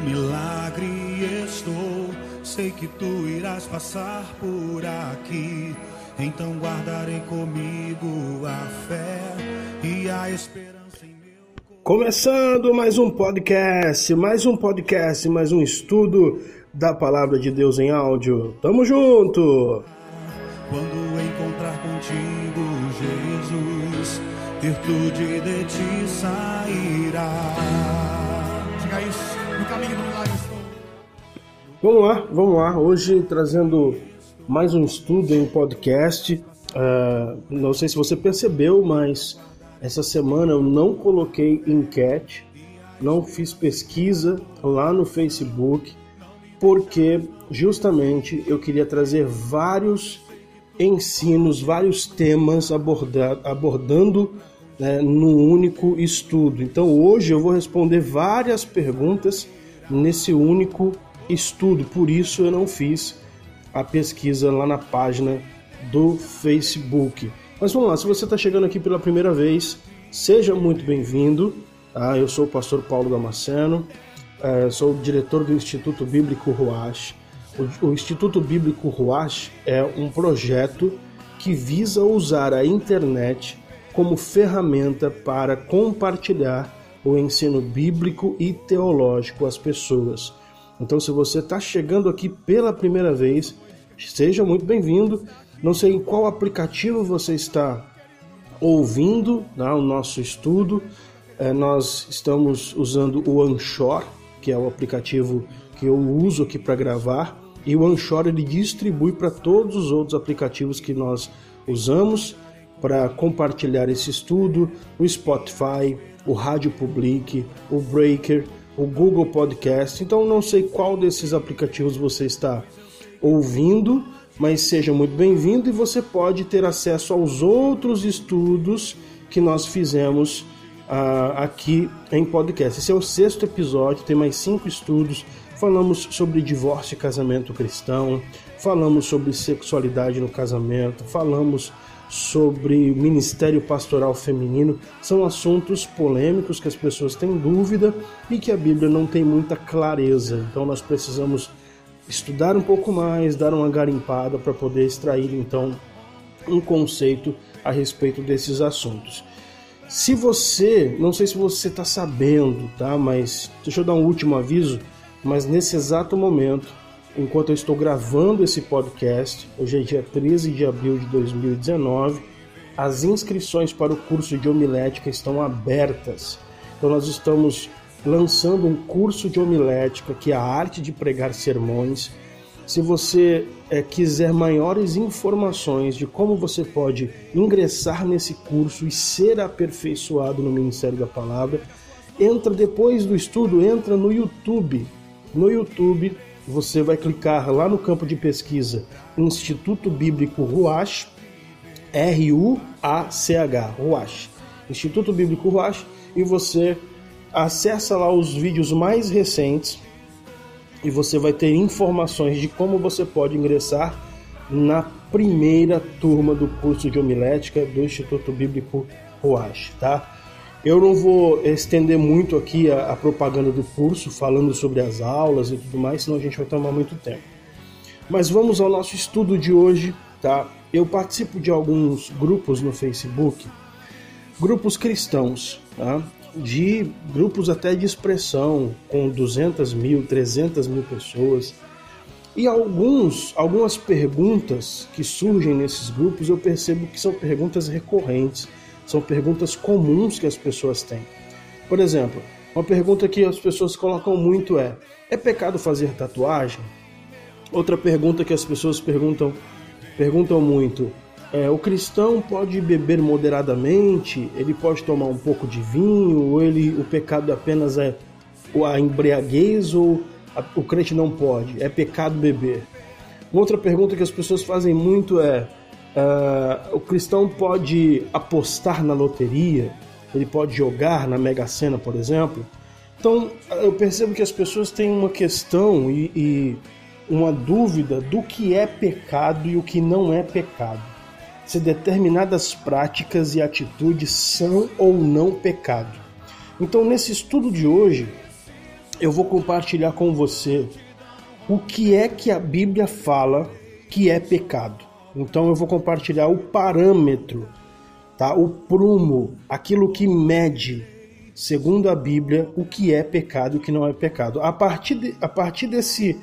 milagre estou. Sei que tu irás passar por aqui. Então guardarei comigo a fé e a esperança em meu Começando mais um podcast, mais um podcast, mais um estudo da palavra de Deus em áudio. Tamo junto! Quando encontrar contigo, Jesus, virtude de ti sairá. Vamos lá, vamos lá. Hoje trazendo mais um estudo em podcast. Uh, não sei se você percebeu, mas essa semana eu não coloquei enquete, não fiz pesquisa lá no Facebook, porque justamente eu queria trazer vários ensinos, vários temas abordar, abordando né, num único estudo. Então hoje eu vou responder várias perguntas nesse único estudo, por isso eu não fiz a pesquisa lá na página do Facebook. Mas vamos lá, se você está chegando aqui pela primeira vez, seja muito bem-vindo. Tá? Eu sou o pastor Paulo Damasceno, eh, sou diretor do Instituto Bíblico Ruach. O Instituto Bíblico Ruach é um projeto que visa usar a internet como ferramenta para compartilhar o ensino bíblico e teológico às pessoas. Então, se você está chegando aqui pela primeira vez, seja muito bem-vindo. Não sei em qual aplicativo você está ouvindo né, o nosso estudo. É, nós estamos usando o Anchor, que é o aplicativo que eu uso aqui para gravar. E o Anchor ele distribui para todos os outros aplicativos que nós usamos para compartilhar esse estudo, o Spotify, o Rádio Public, o Breaker, o Google Podcast. Então não sei qual desses aplicativos você está ouvindo, mas seja muito bem-vindo e você pode ter acesso aos outros estudos que nós fizemos uh, aqui em podcast. Esse é o sexto episódio, tem mais cinco estudos. Falamos sobre divórcio e casamento cristão, falamos sobre sexualidade no casamento, falamos sobre ministério pastoral feminino. São assuntos polêmicos que as pessoas têm dúvida e que a Bíblia não tem muita clareza. Então nós precisamos estudar um pouco mais, dar uma garimpada para poder extrair então um conceito a respeito desses assuntos. Se você, não sei se você está sabendo, tá? Mas deixa eu dar um último aviso. Mas nesse exato momento enquanto eu estou gravando esse podcast, hoje é dia 13 de abril de 2019, as inscrições para o curso de homilética estão abertas. Então nós estamos lançando um curso de homilética que é a arte de pregar sermões. Se você é, quiser maiores informações de como você pode ingressar nesse curso e ser aperfeiçoado no Ministério da Palavra, entra depois do estudo, entra no YouTube. No YouTube você vai clicar lá no campo de pesquisa Instituto Bíblico Ruach, R-U-A-C-H, Ruach, Instituto Bíblico Ruach, e você acessa lá os vídeos mais recentes e você vai ter informações de como você pode ingressar na primeira turma do curso de homilética do Instituto Bíblico Ruach, tá? Eu não vou estender muito aqui a, a, propaganda do curso, falando sobre as aulas e tudo mais, senão a gente vai tomar muito tempo. Mas vamos ao nosso estudo de hoje, tá? Eu participo de alguns grupos no Facebook, grupos cristãos, tá? De grupos até de expressão, com 200 mil, 300 mil pessoas. E alguns, algumas perguntas que surgem nesses grupos eu percebo que são perguntas recorrentes são perguntas comuns que as pessoas têm. Por exemplo, uma pergunta que as pessoas colocam muito é: é pecado fazer tatuagem? Outra pergunta que as pessoas perguntam, perguntam muito é: o cristão pode beber moderadamente? Ele pode tomar um pouco de vinho? Ou ele, o pecado apenas é a embriaguez ou a, o crente não pode? É pecado beber? Uma outra pergunta que as pessoas fazem muito é: Uh, o cristão pode apostar na loteria, ele pode jogar na Mega Sena, por exemplo. Então, eu percebo que as pessoas têm uma questão e, e uma dúvida do que é pecado e o que não é pecado. Se determinadas práticas e atitudes são ou não pecado. Então, nesse estudo de hoje, eu vou compartilhar com você o que é que a Bíblia fala que é pecado. Então eu vou compartilhar o parâmetro, tá? O prumo, aquilo que mede, segundo a Bíblia, o que é pecado e o que não é pecado. A partir, de, a partir desse,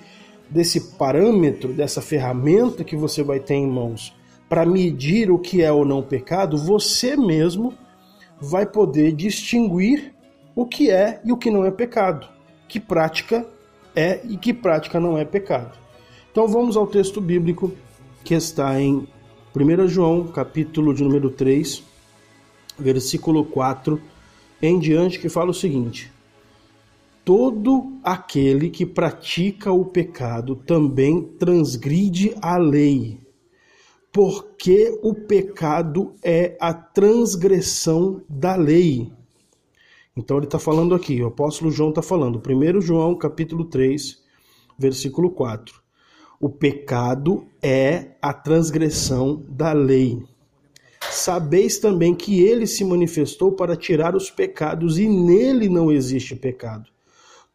desse parâmetro, dessa ferramenta que você vai ter em mãos para medir o que é ou não pecado, você mesmo vai poder distinguir o que é e o que não é pecado, que prática é e que prática não é pecado. Então vamos ao texto bíblico que está em 1 João, capítulo de número 3, versículo 4 em diante, que fala o seguinte: Todo aquele que pratica o pecado também transgride a lei, porque o pecado é a transgressão da lei. Então ele está falando aqui, o apóstolo João está falando, 1 João capítulo 3, versículo 4. O pecado é a transgressão da lei. Sabeis também que ele se manifestou para tirar os pecados e nele não existe pecado.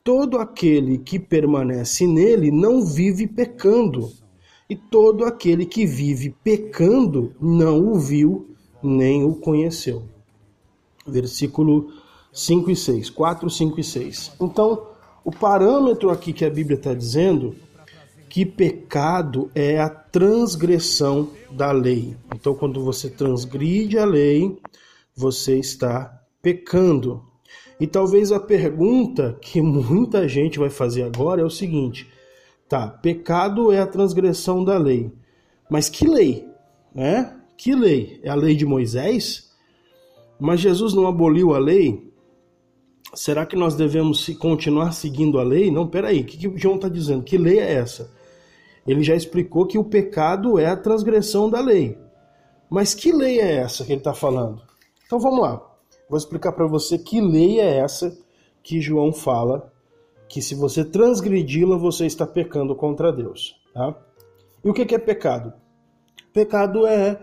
Todo aquele que permanece nele não vive pecando, e todo aquele que vive pecando não o viu nem o conheceu. Versículo 5 e 6, 4, 5 e 6. Então, o parâmetro aqui que a Bíblia está dizendo que pecado é a transgressão da lei. Então, quando você transgride a lei, você está pecando. E talvez a pergunta que muita gente vai fazer agora é o seguinte: tá, pecado é a transgressão da lei. Mas que lei? Né? Que lei? É a lei de Moisés? Mas Jesus não aboliu a lei? Será que nós devemos continuar seguindo a lei? Não, peraí, o que, que João está dizendo? Que lei é essa? Ele já explicou que o pecado é a transgressão da lei. Mas que lei é essa que ele está falando? Então vamos lá. Vou explicar para você que lei é essa que João fala que se você transgredi-la, você está pecando contra Deus. Tá? E o que é pecado? Pecado é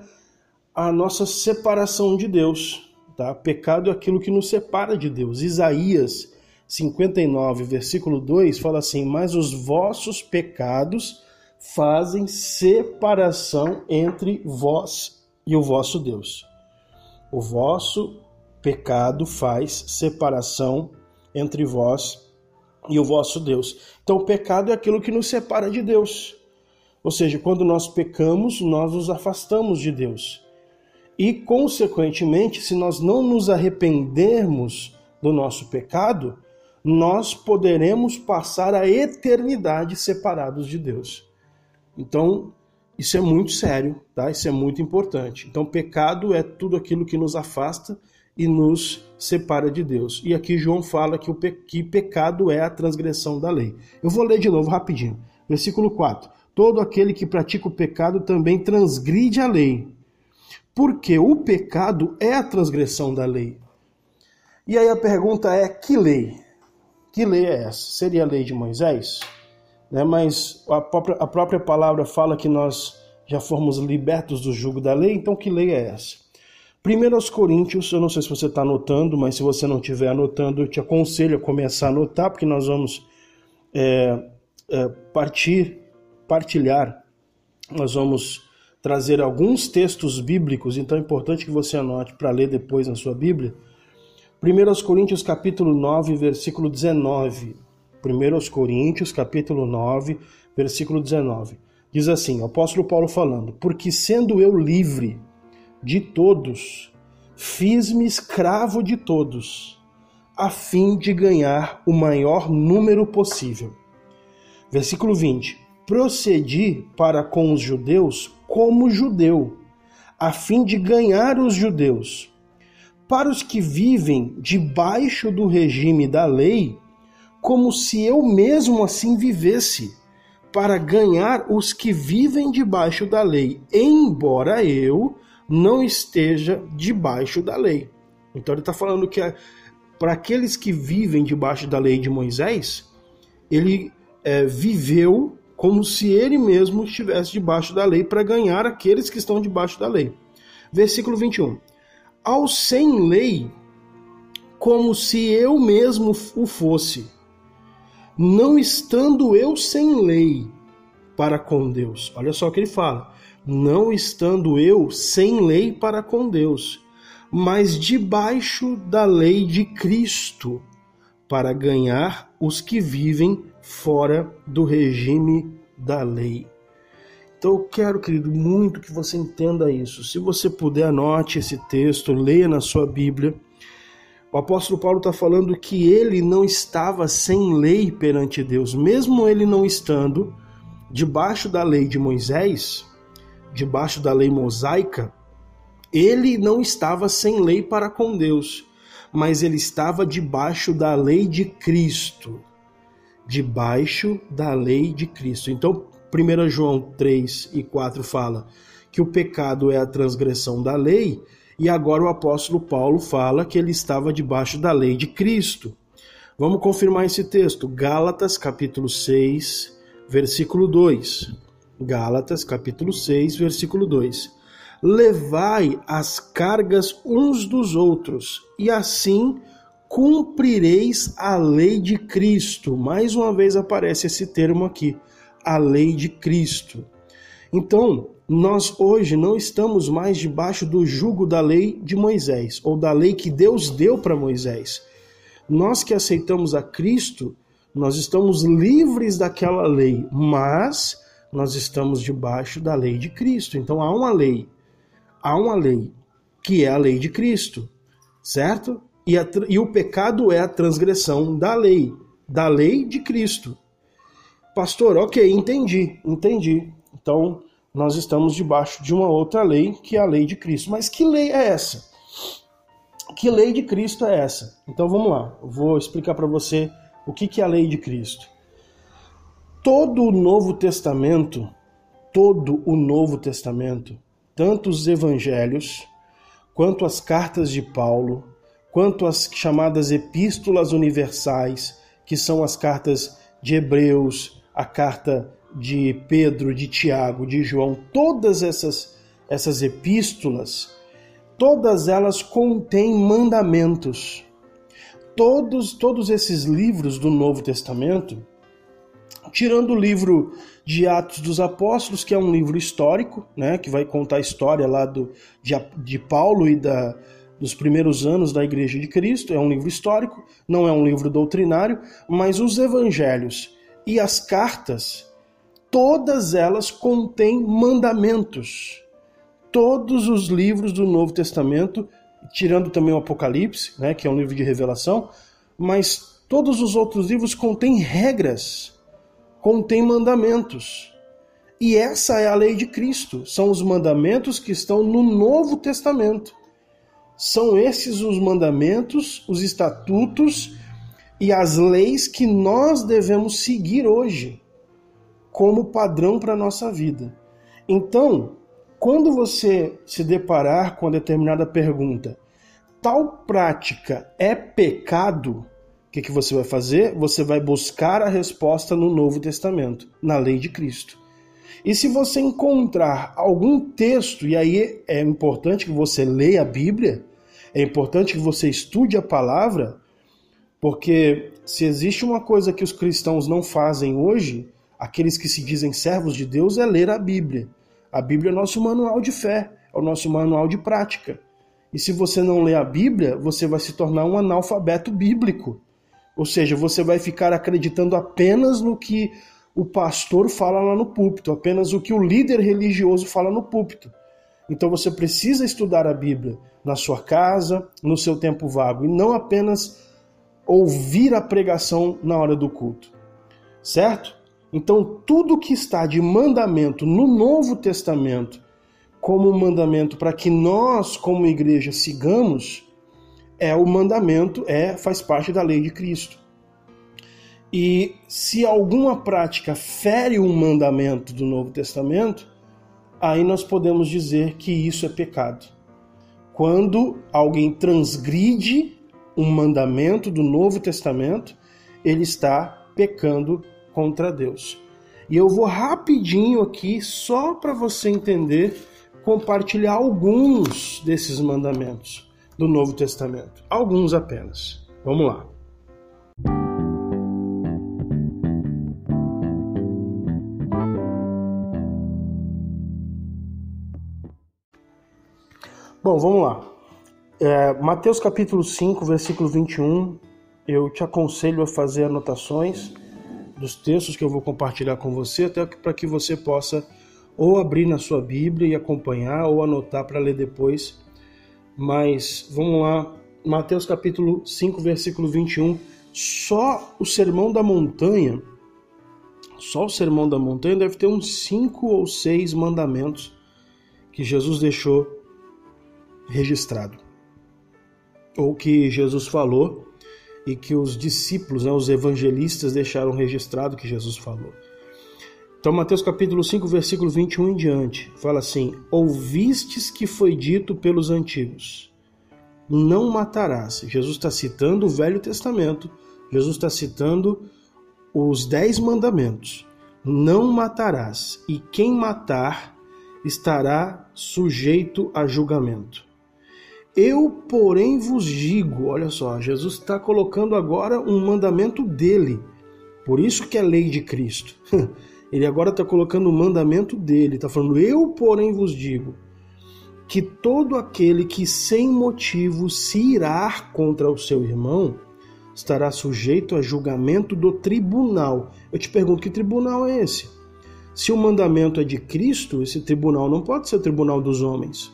a nossa separação de Deus. Tá? Pecado é aquilo que nos separa de Deus. Isaías 59, versículo 2 fala assim: Mas os vossos pecados fazem separação entre vós e o vosso Deus. O vosso pecado faz separação entre vós e o vosso Deus. Então, o pecado é aquilo que nos separa de Deus. Ou seja, quando nós pecamos, nós nos afastamos de Deus. E, consequentemente, se nós não nos arrependermos do nosso pecado, nós poderemos passar a eternidade separados de Deus. Então, isso é muito sério, tá? Isso é muito importante. Então, pecado é tudo aquilo que nos afasta e nos separa de Deus. E aqui João fala que o pe que pecado é a transgressão da lei. Eu vou ler de novo rapidinho. Versículo 4. Todo aquele que pratica o pecado também transgride a lei, porque o pecado é a transgressão da lei. E aí a pergunta é: que lei? Que lei é essa? Seria a lei de Moisés? Né? mas a própria, a própria palavra fala que nós já fomos libertos do jugo da lei, então que lei é essa? Primeiro aos Coríntios, eu não sei se você está anotando, mas se você não estiver anotando, eu te aconselho a começar a anotar, porque nós vamos é, é, partir, partilhar, nós vamos trazer alguns textos bíblicos, então é importante que você anote para ler depois na sua Bíblia. 1 Coríntios capítulo 9, versículo 19. 1 Coríntios, capítulo 9, versículo 19. Diz assim, o apóstolo Paulo falando: Porque sendo eu livre de todos, fiz-me escravo de todos, a fim de ganhar o maior número possível. Versículo 20: Procedi para com os judeus como judeu, a fim de ganhar os judeus. Para os que vivem debaixo do regime da lei, como se eu mesmo assim vivesse, para ganhar os que vivem debaixo da lei, embora eu não esteja debaixo da lei. Então ele está falando que para aqueles que vivem debaixo da lei de Moisés, ele é, viveu como se ele mesmo estivesse debaixo da lei para ganhar aqueles que estão debaixo da lei. Versículo 21. Ao sem lei, como se eu mesmo o fosse não estando eu sem lei para com Deus. Olha só o que ele fala: não estando eu sem lei para com Deus, mas debaixo da lei de Cristo, para ganhar os que vivem fora do regime da lei. Então eu quero, querido, muito que você entenda isso. Se você puder, anote esse texto, leia na sua Bíblia. O apóstolo Paulo está falando que ele não estava sem lei perante Deus, mesmo ele não estando debaixo da lei de Moisés, debaixo da lei mosaica, ele não estava sem lei para com Deus, mas ele estava debaixo da lei de Cristo. Debaixo da lei de Cristo. Então, 1 João 3 e 4 fala que o pecado é a transgressão da lei, e agora o apóstolo Paulo fala que ele estava debaixo da lei de Cristo. Vamos confirmar esse texto. Gálatas, capítulo 6, versículo 2. Gálatas, capítulo 6, versículo 2. Levai as cargas uns dos outros, e assim cumprireis a lei de Cristo. Mais uma vez aparece esse termo aqui a lei de Cristo. Então, nós hoje não estamos mais debaixo do jugo da lei de Moisés, ou da lei que Deus deu para Moisés. Nós que aceitamos a Cristo, nós estamos livres daquela lei, mas nós estamos debaixo da lei de Cristo. Então há uma lei, há uma lei que é a lei de Cristo, certo? E, a, e o pecado é a transgressão da lei, da lei de Cristo. Pastor, ok, entendi, entendi. Então, nós estamos debaixo de uma outra lei, que é a lei de Cristo. Mas que lei é essa? Que lei de Cristo é essa? Então vamos lá, eu vou explicar para você o que, que é a lei de Cristo. Todo o Novo Testamento, todo o Novo Testamento, tanto os evangelhos, quanto as cartas de Paulo, quanto as chamadas epístolas universais, que são as cartas de Hebreus, a carta de Pedro, de Tiago, de João, todas essas, essas epístolas, todas elas contêm mandamentos. Todos, todos esses livros do Novo Testamento, tirando o livro de Atos dos Apóstolos, que é um livro histórico, né, que vai contar a história lá do, de, de Paulo e da, dos primeiros anos da Igreja de Cristo, é um livro histórico, não é um livro doutrinário, mas os evangelhos e as cartas, todas elas contêm mandamentos. Todos os livros do Novo Testamento, tirando também o Apocalipse, né, que é um livro de revelação, mas todos os outros livros contêm regras, contêm mandamentos. E essa é a lei de Cristo, são os mandamentos que estão no Novo Testamento. São esses os mandamentos, os estatutos e as leis que nós devemos seguir hoje como padrão para a nossa vida. Então, quando você se deparar com determinada pergunta, tal prática é pecado? O que, que você vai fazer? Você vai buscar a resposta no Novo Testamento, na lei de Cristo. E se você encontrar algum texto, e aí é importante que você leia a Bíblia, é importante que você estude a palavra, porque se existe uma coisa que os cristãos não fazem hoje, aqueles que se dizem servos de Deus, é ler a Bíblia. A Bíblia é o nosso manual de fé, é o nosso manual de prática. E se você não lê a Bíblia, você vai se tornar um analfabeto bíblico. Ou seja, você vai ficar acreditando apenas no que o pastor fala lá no púlpito, apenas o que o líder religioso fala no púlpito. Então você precisa estudar a Bíblia na sua casa, no seu tempo vago, e não apenas ouvir a pregação na hora do culto. Certo? Então, tudo que está de mandamento no Novo Testamento, como mandamento para que nós, como igreja, sigamos, é o mandamento, é faz parte da lei de Cristo. E se alguma prática fere um mandamento do Novo Testamento, aí nós podemos dizer que isso é pecado. Quando alguém transgride um mandamento do Novo Testamento, ele está pecando contra Deus. E eu vou rapidinho aqui, só para você entender, compartilhar alguns desses mandamentos do Novo Testamento. Alguns apenas. Vamos lá. Bom, vamos lá. É, Mateus capítulo 5, versículo 21. Eu te aconselho a fazer anotações dos textos que eu vou compartilhar com você, até para que você possa ou abrir na sua Bíblia e acompanhar, ou anotar para ler depois. Mas vamos lá, Mateus capítulo 5, versículo 21. Só o sermão da montanha, só o sermão da montanha deve ter uns cinco ou seis mandamentos que Jesus deixou registrado. Ou que Jesus falou e que os discípulos, né, os evangelistas, deixaram registrado que Jesus falou. Então, Mateus capítulo 5, versículo 21 em diante, fala assim: Ouvistes que foi dito pelos antigos, não matarás. Jesus está citando o Velho Testamento, Jesus está citando os dez mandamentos. Não matarás, e quem matar estará sujeito a julgamento. Eu, porém, vos digo: olha só, Jesus está colocando agora um mandamento dele. Por isso que é lei de Cristo. Ele agora está colocando o mandamento dele. Está falando: Eu, porém, vos digo que todo aquele que sem motivo se irá contra o seu irmão estará sujeito a julgamento do tribunal. Eu te pergunto: que tribunal é esse? Se o mandamento é de Cristo, esse tribunal não pode ser o tribunal dos homens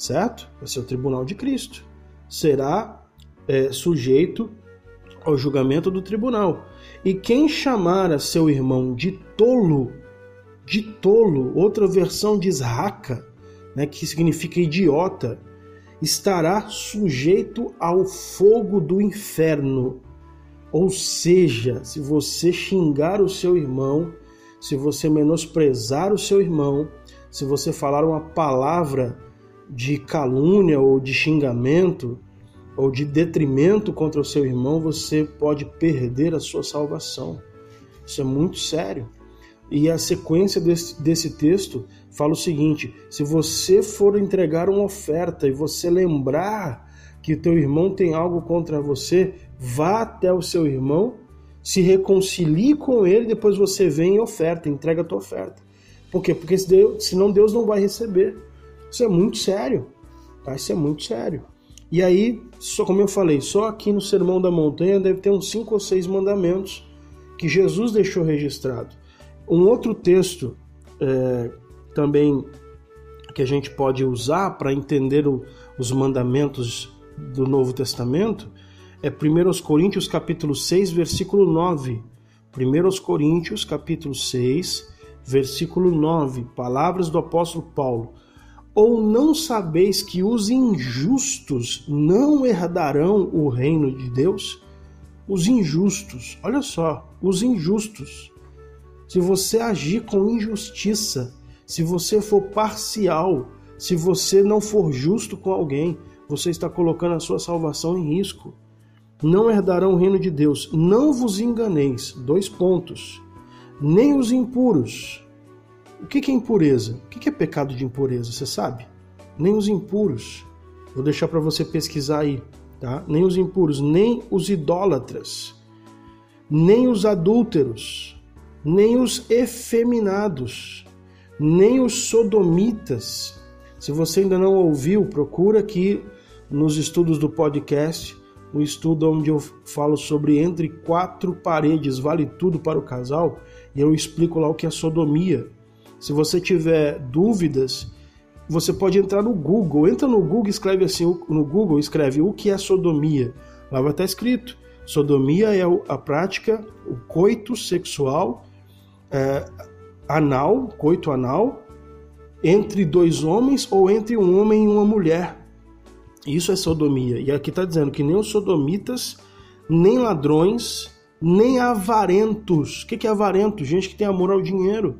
certo? Vai ser o tribunal de Cristo. Será é, sujeito ao julgamento do tribunal. E quem chamar a seu irmão de tolo, de tolo, outra versão diz raca, né, que significa idiota, estará sujeito ao fogo do inferno. Ou seja, se você xingar o seu irmão, se você menosprezar o seu irmão, se você falar uma palavra de calúnia ou de xingamento ou de detrimento contra o seu irmão, você pode perder a sua salvação. Isso é muito sério. E a sequência desse, desse texto fala o seguinte: se você for entregar uma oferta e você lembrar que teu irmão tem algo contra você, vá até o seu irmão, se reconcilie com ele, depois você vem e oferta, entrega a tua oferta. Por quê? Porque senão Deus não vai receber. Isso é muito sério. Tá? Isso é muito sério. E aí, só como eu falei, só aqui no Sermão da Montanha deve ter uns cinco ou seis mandamentos que Jesus deixou registrado. Um outro texto é, também que a gente pode usar para entender o, os mandamentos do Novo Testamento é 1 Coríntios capítulo 6, versículo 9. 1 Coríntios capítulo 6, versículo 9, palavras do apóstolo Paulo. Ou não sabeis que os injustos não herdarão o reino de Deus? Os injustos, olha só, os injustos. Se você agir com injustiça, se você for parcial, se você não for justo com alguém, você está colocando a sua salvação em risco. Não herdarão o reino de Deus. Não vos enganeis. Dois pontos. Nem os impuros, o que é impureza? O que é pecado de impureza? Você sabe? Nem os impuros. Vou deixar para você pesquisar aí, tá? Nem os impuros, nem os idólatras, nem os adúlteros, nem os efeminados, nem os sodomitas. Se você ainda não ouviu, procura aqui nos estudos do podcast, um estudo onde eu falo sobre entre quatro paredes, vale tudo para o casal, e eu explico lá o que é sodomia se você tiver dúvidas, você pode entrar no Google. Entra no Google escreve assim, no Google escreve o que é sodomia. Lá vai estar escrito. Sodomia é a prática, o coito sexual é, anal, coito anal, entre dois homens ou entre um homem e uma mulher. Isso é sodomia. E aqui está dizendo que nem os sodomitas, nem ladrões, nem avarentos. O que é avarento? Gente que tem amor ao dinheiro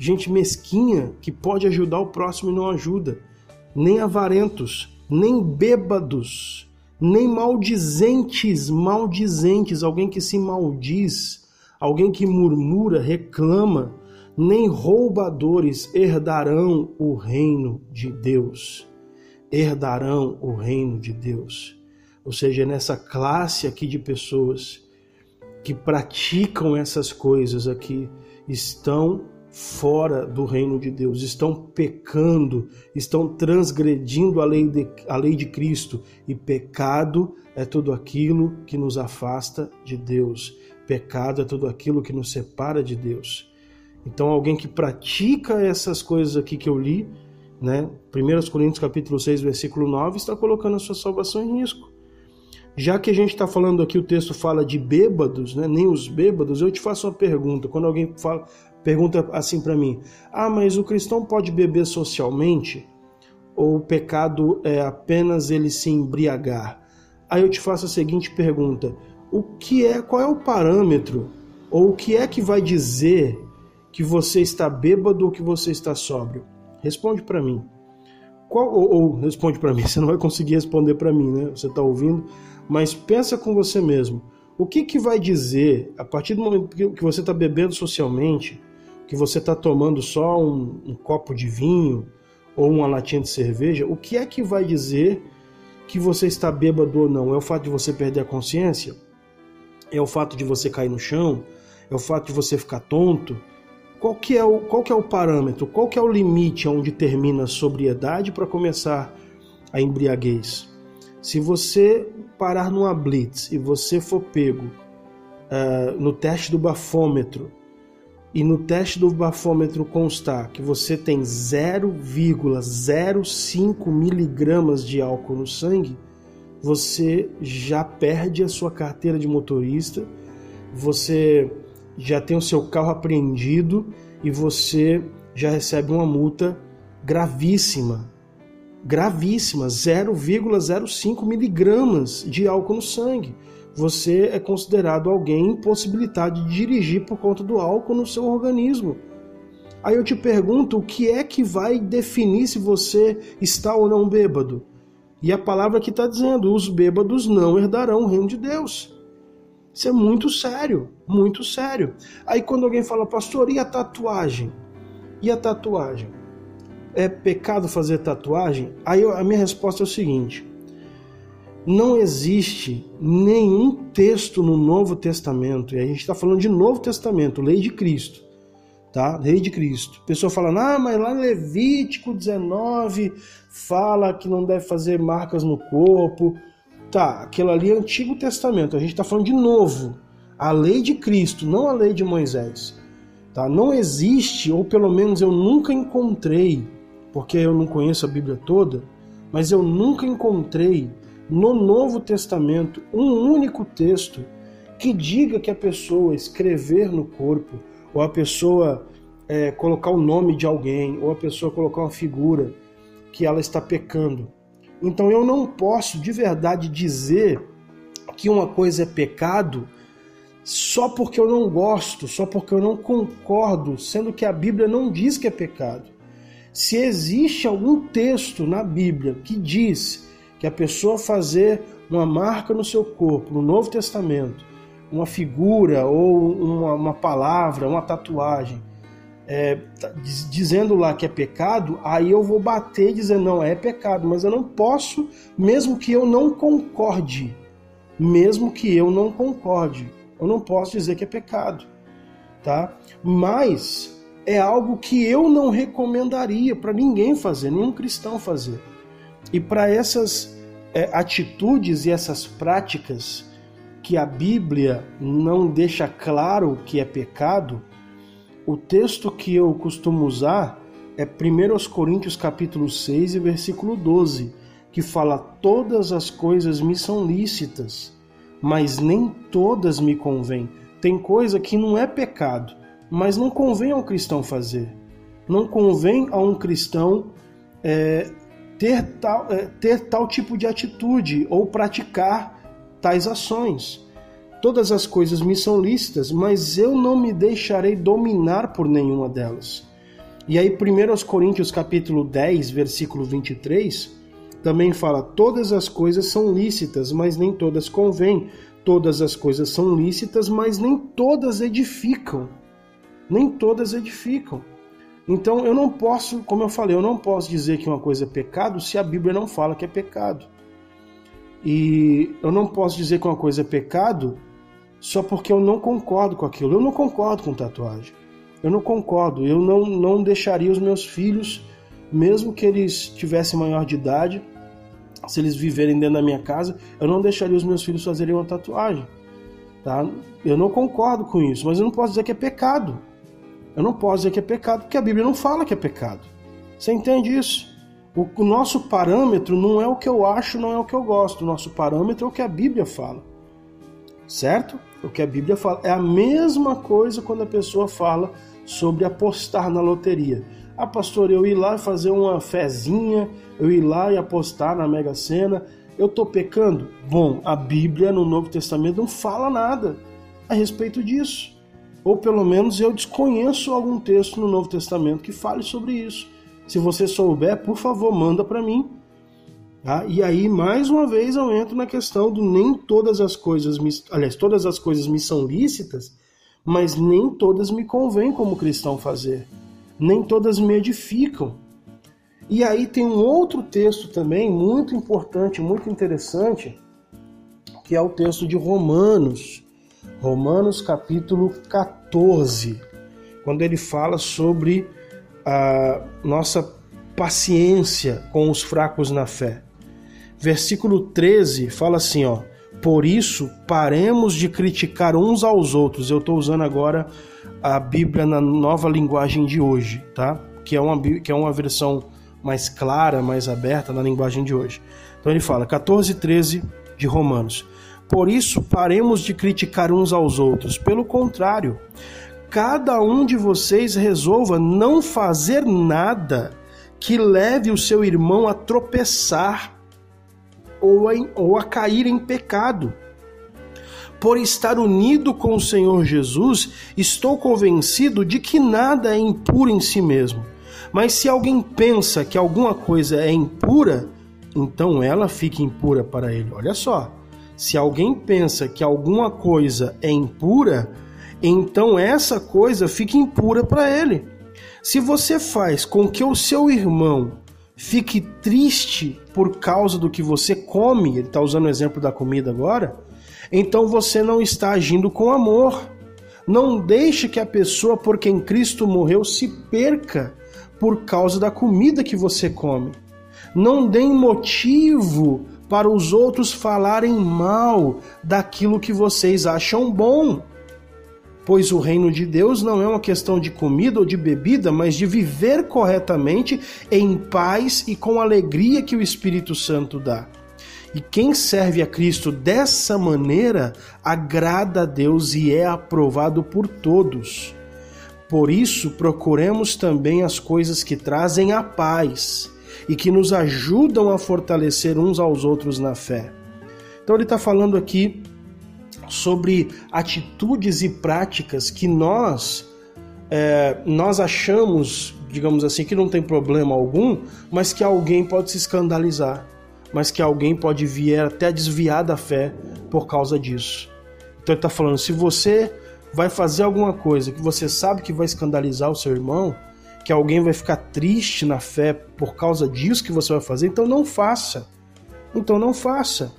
gente mesquinha que pode ajudar o próximo e não ajuda, nem avarentos, nem bêbados, nem maldizentes, maldizentes, alguém que se maldiz, alguém que murmura, reclama, nem roubadores herdarão o reino de Deus. Herdarão o reino de Deus. Ou seja, nessa classe aqui de pessoas que praticam essas coisas aqui, estão fora do reino de Deus, estão pecando, estão transgredindo a lei de, a lei de Cristo. E pecado é tudo aquilo que nos afasta de Deus. Pecado é tudo aquilo que nos separa de Deus. Então, alguém que pratica essas coisas aqui que eu li, né? 1 Coríntios capítulo 6, versículo 9, está colocando a sua salvação em risco. Já que a gente está falando aqui, o texto fala de bêbados, né? nem os bêbados, eu te faço uma pergunta. Quando alguém fala, pergunta assim para mim: Ah, mas o cristão pode beber socialmente? Ou o pecado é apenas ele se embriagar? Aí eu te faço a seguinte pergunta: O que é, qual é o parâmetro? Ou o que é que vai dizer que você está bêbado ou que você está sóbrio? Responde para mim. Qual, ou, ou responde para mim, você não vai conseguir responder para mim, né? Você está ouvindo, mas pensa com você mesmo. O que, que vai dizer, a partir do momento que você está bebendo socialmente, que você está tomando só um, um, copo de vinho ou uma latinha de cerveja, o que é que vai dizer que você está bêbado ou não? É o fato de você perder a consciência? É o fato de você cair no chão? É o fato de você ficar tonto? Qual que é o, qual que é o parâmetro? Qual que é o limite onde termina a sobriedade para começar a embriaguez? Se você parar numa blitz e você for pego uh, no teste do bafômetro e no teste do bafômetro constar que você tem 0,05 miligramas de álcool no sangue, você já perde a sua carteira de motorista, você já tem o seu carro apreendido e você já recebe uma multa gravíssima. Gravíssima, 0,05 miligramas de álcool no sangue você é considerado alguém impossibilitado de dirigir por conta do álcool no seu organismo. Aí eu te pergunto, o que é que vai definir se você está ou não bêbado? E a palavra que está dizendo: os bêbados não herdarão o reino de Deus. Isso é muito sério, muito sério. Aí quando alguém fala, pastor, e a tatuagem? E a tatuagem? É pecado fazer tatuagem? Aí a minha resposta é o seguinte: não existe nenhum texto no Novo Testamento, e a gente está falando de Novo Testamento, lei de Cristo, tá? Lei de Cristo. A pessoa fala, ah, mas lá em Levítico 19 fala que não deve fazer marcas no corpo. Tá, aquilo ali é Antigo Testamento, a gente está falando de novo. A lei de Cristo, não a lei de Moisés. Tá? Não existe, ou pelo menos eu nunca encontrei, porque eu não conheço a Bíblia toda, mas eu nunca encontrei no Novo Testamento um único texto que diga que a pessoa escrever no corpo, ou a pessoa é, colocar o nome de alguém, ou a pessoa colocar uma figura, que ela está pecando. Então eu não posso de verdade dizer que uma coisa é pecado só porque eu não gosto, só porque eu não concordo, sendo que a Bíblia não diz que é pecado. Se existe algum texto na Bíblia que diz que a pessoa fazer uma marca no seu corpo, no Novo Testamento, uma figura ou uma, uma palavra, uma tatuagem, é, tá, dizendo lá que é pecado, aí eu vou bater e dizer não, é pecado, mas eu não posso, mesmo que eu não concorde, mesmo que eu não concorde, eu não posso dizer que é pecado, tá? Mas é algo que eu não recomendaria para ninguém fazer, nenhum cristão fazer. E para essas é, atitudes e essas práticas que a Bíblia não deixa claro que é pecado, o texto que eu costumo usar é 1 Coríntios capítulo 6 e versículo 12, que fala: "Todas as coisas me são lícitas, mas nem todas me convêm". Tem coisa que não é pecado, mas não convém a um cristão fazer. Não convém a um cristão é, ter tal, é, ter tal tipo de atitude ou praticar tais ações. Todas as coisas me são lícitas, mas eu não me deixarei dominar por nenhuma delas. E aí 1 Coríntios capítulo 10, versículo 23, também fala: todas as coisas são lícitas, mas nem todas convêm. Todas as coisas são lícitas, mas nem todas edificam. Nem todas edificam. Então eu não posso, como eu falei, eu não posso dizer que uma coisa é pecado se a Bíblia não fala que é pecado. E eu não posso dizer que uma coisa é pecado só porque eu não concordo com aquilo. Eu não concordo com tatuagem. Eu não concordo. Eu não, não deixaria os meus filhos, mesmo que eles tivessem maior de idade, se eles viverem dentro da minha casa, eu não deixaria os meus filhos fazerem uma tatuagem. Tá? Eu não concordo com isso, mas eu não posso dizer que é pecado. Eu não posso dizer que é pecado, porque a Bíblia não fala que é pecado. Você entende isso? O, o nosso parâmetro não é o que eu acho, não é o que eu gosto. O nosso parâmetro é o que a Bíblia fala. Certo? O que a Bíblia fala. É a mesma coisa quando a pessoa fala sobre apostar na loteria. Ah, pastor, eu ir lá fazer uma fezinha, eu ir lá e apostar na Mega Sena, eu estou pecando? Bom, a Bíblia no Novo Testamento não fala nada a respeito disso. Ou pelo menos eu desconheço algum texto no Novo Testamento que fale sobre isso. Se você souber, por favor, manda para mim. Tá? E aí, mais uma vez, eu entro na questão do nem todas as coisas, me, aliás, todas as coisas me são lícitas, mas nem todas me convém como cristão fazer. Nem todas me edificam. E aí tem um outro texto também muito importante, muito interessante, que é o texto de Romanos, Romanos capítulo 14, quando ele fala sobre a nossa paciência com os fracos na fé. Versículo 13 fala assim, ó: Por isso paremos de criticar uns aos outros. Eu estou usando agora a Bíblia na nova linguagem de hoje, tá? Que é uma que é uma versão mais clara, mais aberta na linguagem de hoje. Então ele fala, 14 e 13 de Romanos. Por isso, paremos de criticar uns aos outros. Pelo contrário, cada um de vocês resolva não fazer nada que leve o seu irmão a tropeçar ou a, ou a cair em pecado. Por estar unido com o Senhor Jesus, estou convencido de que nada é impuro em si mesmo mas se alguém pensa que alguma coisa é impura, então ela fica impura para ele. Olha só. Se alguém pensa que alguma coisa é impura, então essa coisa fica impura para ele. Se você faz com que o seu irmão fique triste por causa do que você come, ele está usando o exemplo da comida agora, então você não está agindo com amor. Não deixe que a pessoa por quem Cristo morreu se perca por causa da comida que você come. Não deem motivo para os outros falarem mal daquilo que vocês acham bom. Pois o reino de Deus não é uma questão de comida ou de bebida, mas de viver corretamente em paz e com alegria que o Espírito Santo dá. E quem serve a Cristo dessa maneira agrada a Deus e é aprovado por todos. Por isso, procuremos também as coisas que trazem a paz e que nos ajudam a fortalecer uns aos outros na fé. Então, ele está falando aqui sobre atitudes e práticas que nós é, nós achamos, digamos assim, que não tem problema algum, mas que alguém pode se escandalizar, mas que alguém pode vir até desviar da fé por causa disso. Então ele está falando, se você vai fazer alguma coisa que você sabe que vai escandalizar o seu irmão, que alguém vai ficar triste na fé por causa disso que você vai fazer, então não faça. Então não faça.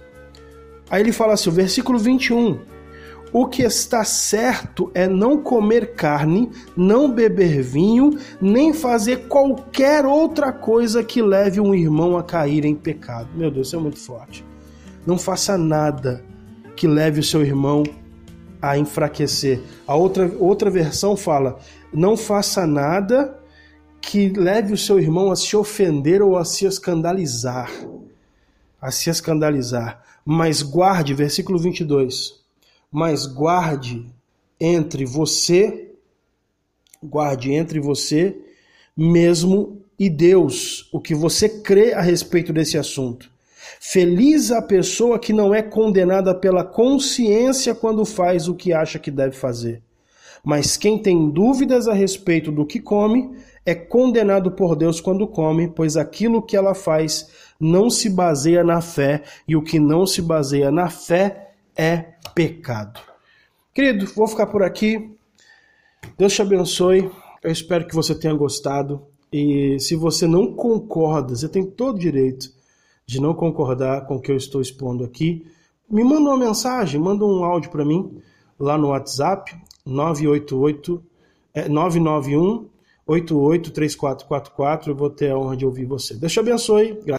Aí ele fala assim, o versículo 21. O que está certo é não comer carne, não beber vinho, nem fazer qualquer outra coisa que leve um irmão a cair em pecado. Meu Deus, isso é muito forte. Não faça nada que leve o seu irmão a enfraquecer. A outra, outra versão fala: não faça nada que leve o seu irmão a se ofender ou a se escandalizar. A se escandalizar. Mas guarde, versículo 22. Mas guarde entre você, guarde entre você mesmo e Deus o que você crê a respeito desse assunto. Feliz a pessoa que não é condenada pela consciência quando faz o que acha que deve fazer. Mas quem tem dúvidas a respeito do que come é condenado por Deus quando come, pois aquilo que ela faz não se baseia na fé, e o que não se baseia na fé é pecado. Querido, vou ficar por aqui. Deus te abençoe. Eu espero que você tenha gostado. E se você não concorda, você tem todo direito de não concordar com o que eu estou expondo aqui, me manda uma mensagem, manda um áudio para mim lá no WhatsApp 988 é 991 883444. Eu vou ter a honra de ouvir você. Deus te abençoe.